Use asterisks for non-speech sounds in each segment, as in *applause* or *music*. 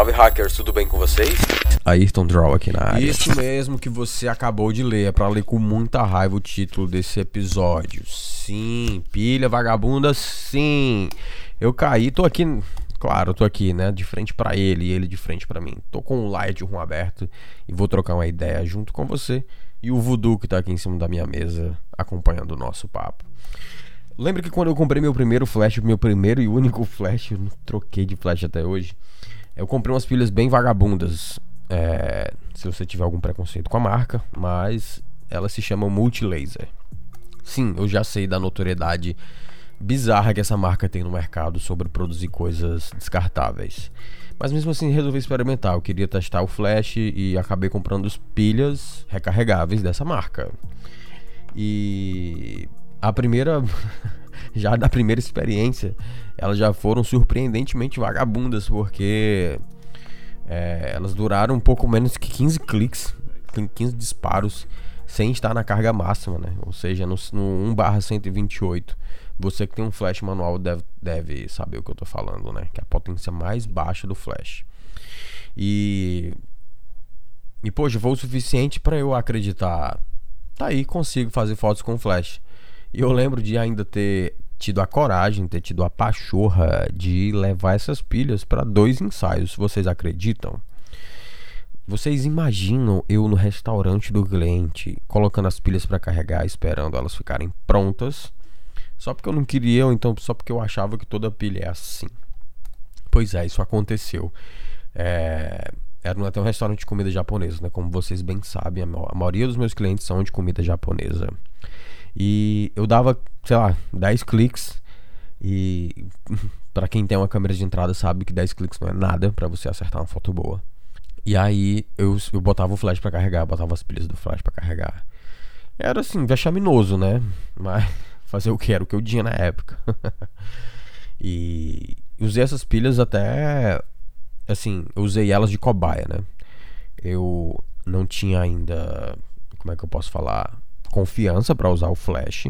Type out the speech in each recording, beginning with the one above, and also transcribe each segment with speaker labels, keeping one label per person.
Speaker 1: salve hackers, tudo bem com vocês?
Speaker 2: Ayrton Draw aqui na área.
Speaker 3: Isso mesmo que você acabou de ler, é pra ler com muita raiva o título desse episódio. Sim, pilha vagabunda, sim. Eu caí, tô aqui, claro, tô aqui, né, de frente para ele e ele de frente para mim. Tô com o Lightroom aberto e vou trocar uma ideia junto com você e o Voodoo que tá aqui em cima da minha mesa acompanhando o nosso papo. Lembra que quando eu comprei meu primeiro flash, meu primeiro e único *laughs* flash, eu não troquei de flash até hoje. Eu comprei umas pilhas bem vagabundas. É, se você tiver algum preconceito com a marca, mas ela se chama Multilaser. Sim, eu já sei da notoriedade bizarra que essa marca tem no mercado sobre produzir coisas descartáveis. Mas mesmo assim resolvi experimentar. Eu queria testar o flash e acabei comprando as pilhas recarregáveis dessa marca. E a primeira *laughs* já da primeira experiência, elas já foram surpreendentemente vagabundas, porque é, elas duraram um pouco menos que 15 cliques, 15 disparos, sem estar na carga máxima, né? Ou seja, no, no 1/128. Você que tem um flash manual deve, deve saber o que eu tô falando, né? Que é a potência mais baixa do flash. E. E, poxa, foi o suficiente para eu acreditar. Tá aí, consigo fazer fotos com flash. E eu lembro de ainda ter tido a coragem, ter tido a pachorra de levar essas pilhas para dois ensaios. Vocês acreditam? Vocês imaginam eu no restaurante do cliente colocando as pilhas para carregar, esperando elas ficarem prontas, só porque eu não queria, ou então só porque eu achava que toda pilha é assim. Pois é, isso aconteceu. É, era até um restaurante de comida japonesa, né? Como vocês bem sabem, a maioria dos meus clientes são de comida japonesa. E eu dava, sei lá, 10 cliques. E *laughs* para quem tem uma câmera de entrada sabe que 10 cliques não é nada para você acertar uma foto boa. E aí eu, eu botava o flash para carregar, botava as pilhas do flash para carregar. Era assim, vexaminoso, né? Mas *laughs* fazer o que era o que eu tinha na época. *laughs* e usei essas pilhas até assim, eu usei elas de cobaia, né? Eu não tinha ainda, como é que eu posso falar? Confiança para usar o flash.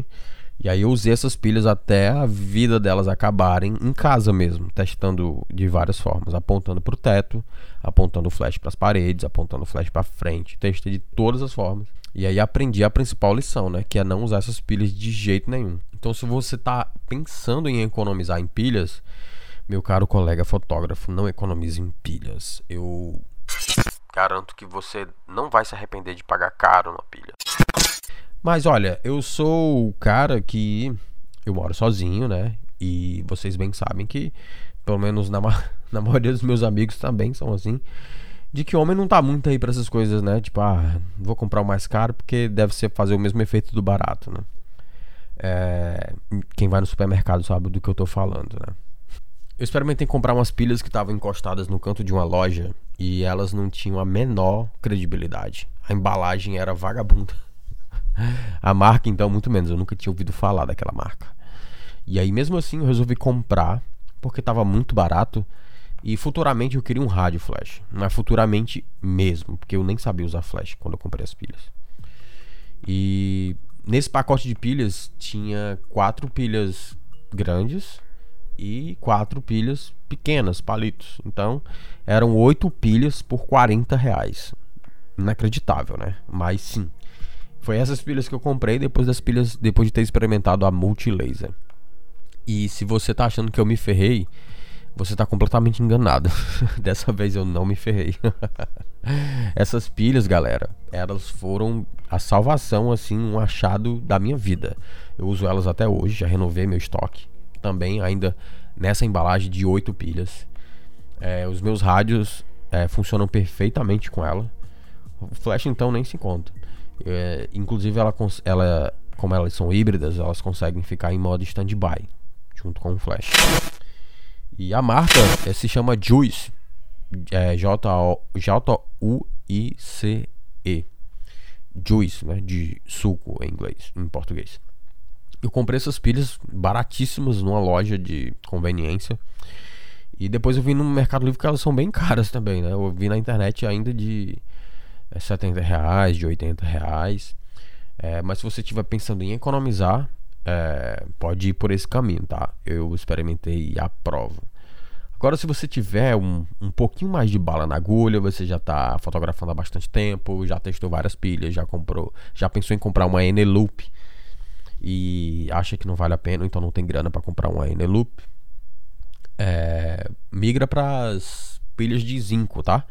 Speaker 3: E aí eu usei essas pilhas até a vida delas acabarem em casa mesmo, testando de várias formas, apontando para o teto, apontando o flash para as paredes, apontando o flash para frente, testei de todas as formas. E aí aprendi a principal lição, né, que é não usar essas pilhas de jeito nenhum. Então se você está pensando em economizar em pilhas, meu caro colega fotógrafo, não economize em pilhas. Eu garanto que você não vai se arrepender de pagar caro na pilha. Mas olha, eu sou o cara que. Eu moro sozinho, né? E vocês bem sabem que, pelo menos na, ma *laughs* na maioria dos meus amigos também são assim. De que homem não tá muito aí pra essas coisas, né? Tipo, ah, vou comprar o mais caro porque deve ser fazer o mesmo efeito do barato, né? É, quem vai no supermercado sabe do que eu tô falando, né? Eu experimentei comprar umas pilhas que estavam encostadas no canto de uma loja e elas não tinham a menor credibilidade. A embalagem era vagabunda. *laughs* A marca, então, muito menos. Eu nunca tinha ouvido falar daquela marca. E aí, mesmo assim, eu resolvi comprar, porque estava muito barato. E futuramente eu queria um rádio flash. Mas futuramente mesmo, porque eu nem sabia usar flash quando eu comprei as pilhas. E nesse pacote de pilhas tinha quatro pilhas grandes e quatro pilhas pequenas, palitos. Então eram oito pilhas por 40 reais. Inacreditável, né? Mas sim, foi essas pilhas que eu comprei depois das pilhas, depois de ter experimentado a multilaser. E se você tá achando que eu me ferrei, você tá completamente enganado. *laughs* Dessa vez eu não me ferrei. *laughs* Essas pilhas, galera, elas foram a salvação, assim, um achado da minha vida. Eu uso elas até hoje, já renovei meu estoque. Também ainda nessa embalagem de 8 pilhas. É, os meus rádios é, funcionam perfeitamente com ela. O flash então nem se conta. É, inclusive, ela, ela, como elas são híbridas, elas conseguem ficar em modo standby, junto com o flash. E a marca é, se chama Juice, é, J-U-I-C-E. Juice, né, de suco em inglês, em português. Eu comprei essas pilhas baratíssimas numa loja de conveniência. E depois eu vi no Mercado Livre que elas são bem caras também, né? Eu vi na internet ainda de é 70 reais, de 80 reais. É, mas se você estiver pensando em economizar, é, pode ir por esse caminho, tá? Eu experimentei e aprovo. Agora, se você tiver um, um pouquinho mais de bala na agulha, você já está fotografando há bastante tempo, já testou várias pilhas, já comprou, já pensou em comprar uma Eneloop e acha que não vale a pena, então não tem grana para comprar uma Eneloop, é, migra para as pilhas de zinco, tá?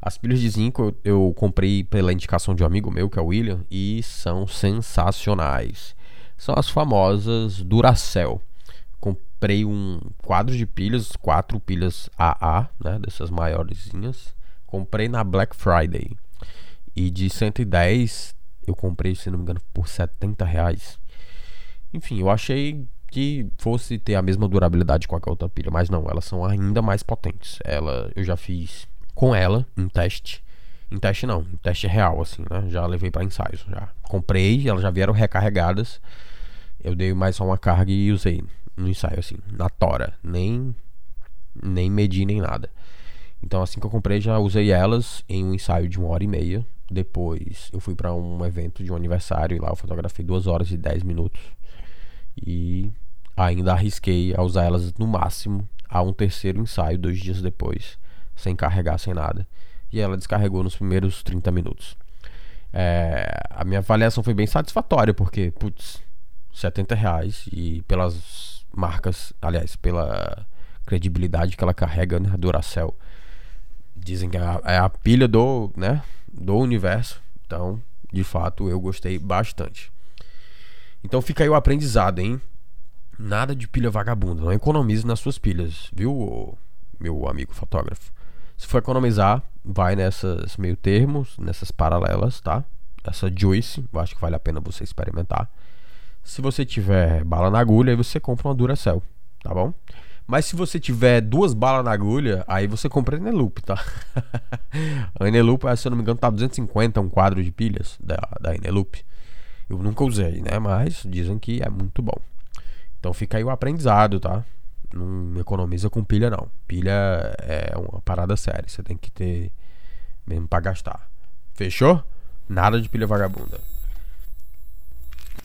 Speaker 3: As pilhas de zinco eu, eu, comprei pela indicação de um amigo meu, que é o William, e são sensacionais. São as famosas Duracell comprei um quadro de pilhas, quatro pilhas AA, né, dessas maiorzinhas. Comprei na Black Friday. E de 110 eu comprei, se não me engano, por 70 reais. Enfim, eu achei que fosse ter a mesma durabilidade com a outra pilha, mas não, elas são ainda mais potentes. Ela, eu já fiz com ela um teste. Em teste não, em teste real, assim, né? Já levei para ensaios. Já comprei, elas já vieram recarregadas. Eu dei mais só uma carga e usei no ensaio, assim, na tora. Nem, nem medi nem nada. Então, assim que eu comprei, já usei elas em um ensaio de uma hora e meia. Depois, eu fui para um evento de um aniversário e lá eu fotografei duas horas e dez minutos. E ainda arrisquei a usar elas no máximo a um terceiro ensaio, dois dias depois, sem carregar, sem nada. E ela descarregou nos primeiros 30 minutos. É, a minha avaliação foi bem satisfatória, porque, putz, 70 reais e pelas marcas, aliás, pela credibilidade que ela carrega, né, Duracell. Dizem que é a, é a pilha do, né, do universo. Então, de fato, eu gostei bastante. Então fica aí o aprendizado, hein? Nada de pilha vagabunda. Não economize nas suas pilhas, viu, meu amigo fotógrafo? Se for economizar, vai nessas meio termos, nessas paralelas, tá? Essa Joyce, eu acho que vale a pena você experimentar. Se você tiver bala na agulha, aí você compra uma Duracell, tá bom? Mas se você tiver duas balas na agulha, aí você compra a Eneloop, tá? *laughs* a Eneloop, se eu não me engano, tá 250 um quadro de pilhas da, da Eneloop. Eu nunca usei, né? Mas dizem que é muito bom. Então fica aí o aprendizado, tá? Não economiza com pilha, não. Pilha é uma parada séria. Você tem que ter mesmo pra gastar. Fechou? Nada de pilha vagabunda.